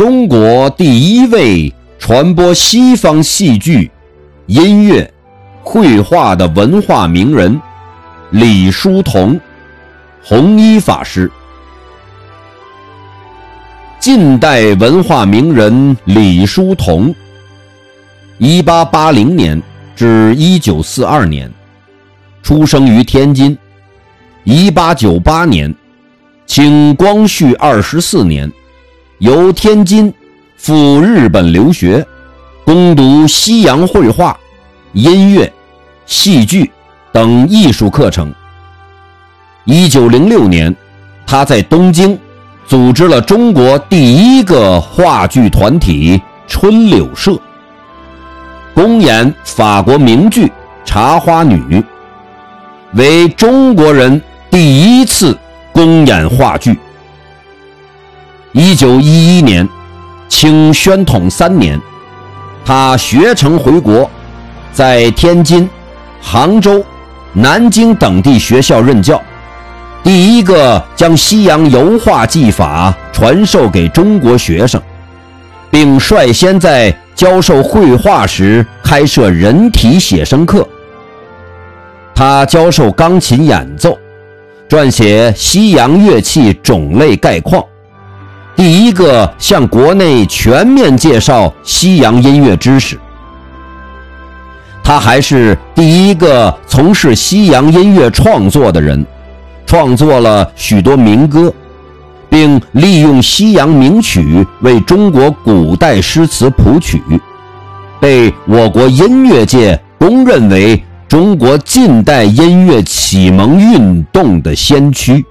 中国第一位传播西方戏剧、音乐、绘画的文化名人李叔同，弘一法师。近代文化名人李叔同，一八八零年至一九四二年，出生于天津。一八九八年，清光绪二十四年。由天津赴日本留学，攻读西洋绘画、音乐、戏剧等艺术课程。一九零六年，他在东京组织了中国第一个话剧团体春柳社，公演法国名剧《茶花女》，为中国人第一次公演话剧。一九一一年，清宣统三年，他学成回国，在天津、杭州、南京等地学校任教，第一个将西洋油画技法传授给中国学生，并率先在教授绘画时开设人体写生课。他教授钢琴演奏，撰写西洋乐器种类概况。第一个向国内全面介绍西洋音乐知识，他还是第一个从事西洋音乐创作的人，创作了许多民歌，并利用西洋名曲为中国古代诗词谱曲，被我国音乐界公认为中国近代音乐启蒙运动的先驱。